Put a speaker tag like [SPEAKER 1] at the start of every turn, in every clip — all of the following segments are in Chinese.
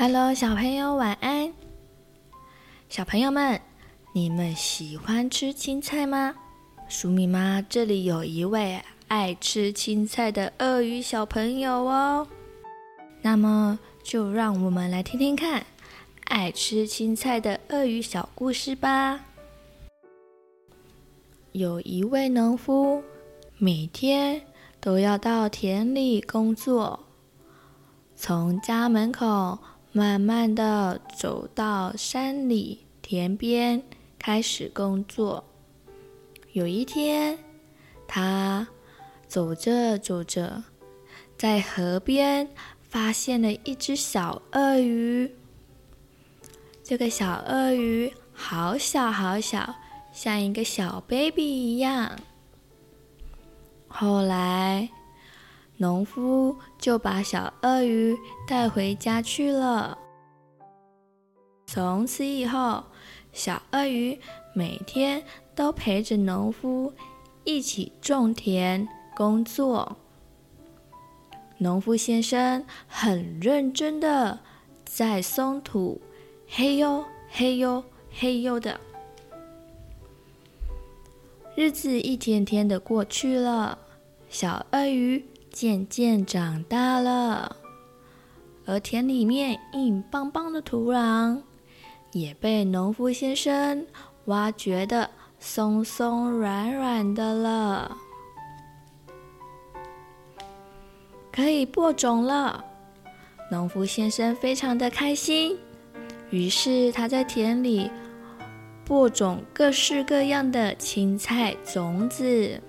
[SPEAKER 1] Hello，小朋友，晚安。小朋友们，你们喜欢吃青菜吗？黍米妈这里有一位爱吃青菜的鳄鱼小朋友哦。那么，就让我们来听听看爱吃青菜的鳄鱼小故事吧。有一位农夫，每天都要到田里工作，从家门口。慢慢的走到山里田边，开始工作。有一天，他走着走着，在河边发现了一只小鳄鱼。这个小鳄鱼好小好小，像一个小 baby 一样。后来，农夫就把小鳄鱼带回家去了。从此以后，小鳄鱼每天都陪着农夫一起种田工作。农夫先生很认真的在松土，嘿呦嘿呦嘿呦的。日子一天天的过去了，小鳄鱼。渐渐长大了，而田里面硬邦邦的土壤也被农夫先生挖掘得松松软软的了，可以播种了。农夫先生非常的开心，于是他在田里播种各式各样的青菜种子。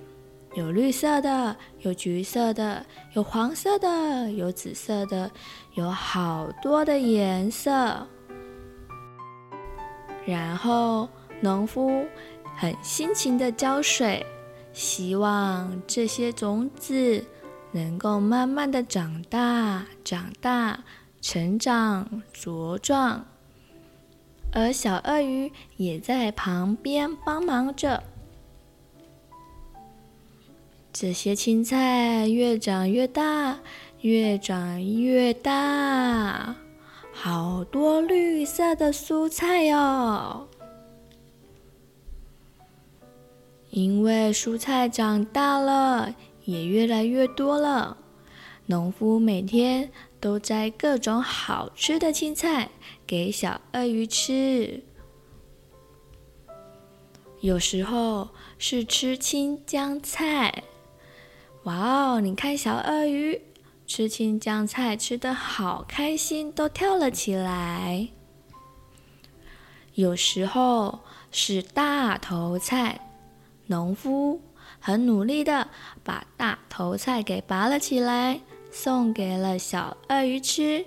[SPEAKER 1] 有绿色的，有橘色的，有黄色的，有紫色的，有好多的颜色。然后农夫很辛勤的浇水，希望这些种子能够慢慢的长大、长大、成长、茁壮。而小鳄鱼也在旁边帮忙着。这些青菜越长越大，越长越大，好多绿色的蔬菜哟！因为蔬菜长大了，也越来越多了。农夫每天都摘各种好吃的青菜给小鳄鱼吃，有时候是吃青江菜。哇哦！你看小鳄鱼吃青江菜吃的好开心，都跳了起来。有时候是大头菜，农夫很努力的把大头菜给拔了起来，送给了小鳄鱼吃。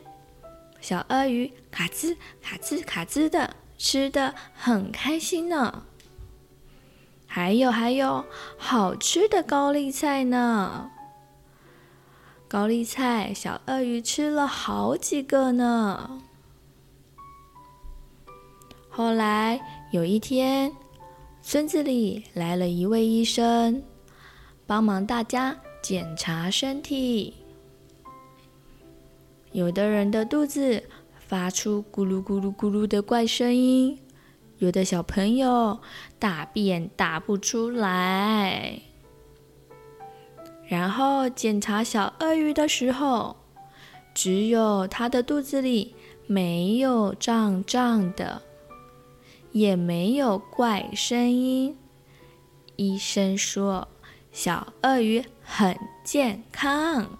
[SPEAKER 1] 小鳄鱼卡兹卡兹卡兹的吃得很开心呢。还有还有，好吃的高丽菜呢！高丽菜，小鳄鱼吃了好几个呢。后来有一天，村子里来了一位医生，帮忙大家检查身体。有的人的肚子发出咕噜咕噜咕噜的怪声音。有的小朋友大便大不出来，然后检查小鳄鱼的时候，只有它的肚子里没有胀胀的，也没有怪声音。医生说小鳄鱼很健康，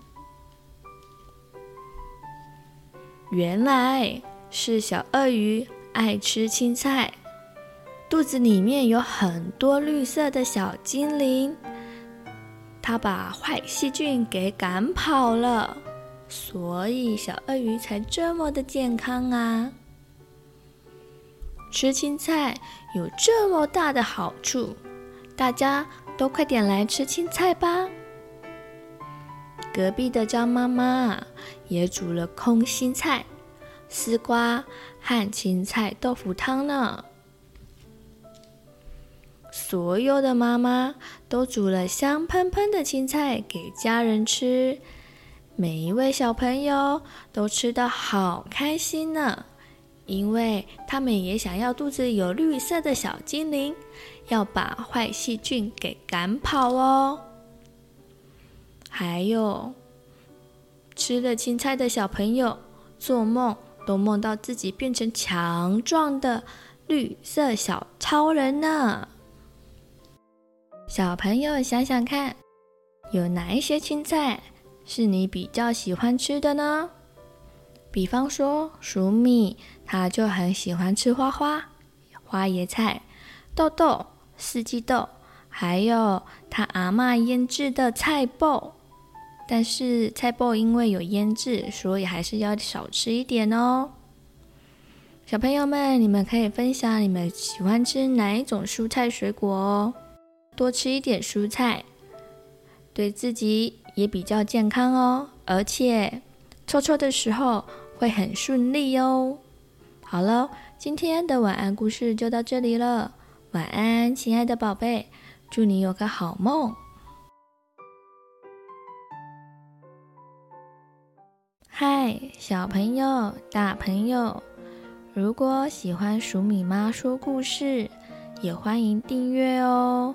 [SPEAKER 1] 原来是小鳄鱼爱吃青菜。肚子里面有很多绿色的小精灵，它把坏细菌给赶跑了，所以小鳄鱼才这么的健康啊！吃青菜有这么大的好处，大家都快点来吃青菜吧！隔壁的张妈妈也煮了空心菜、丝瓜和青菜豆腐汤呢。所有的妈妈都煮了香喷喷的青菜给家人吃，每一位小朋友都吃得好开心呢，因为他们也想要肚子有绿色的小精灵，要把坏细菌给赶跑哦。还有吃了青菜的小朋友，做梦都梦到自己变成强壮的绿色小超人呢。小朋友想想看，有哪一些青菜是你比较喜欢吃的呢？比方说，黍米，他就很喜欢吃花花、花椰菜、豆豆、四季豆，还有他阿嬷腌制的菜脯。但是菜脯因为有腌制，所以还是要少吃一点哦。小朋友们，你们可以分享你们喜欢吃哪一种蔬菜水果哦。多吃一点蔬菜，对自己也比较健康哦，而且臭臭的时候会很顺利哦。好了，今天的晚安故事就到这里了，晚安，亲爱的宝贝，祝你有个好梦。嗨，小朋友、大朋友，如果喜欢黍米妈说故事，也欢迎订阅哦。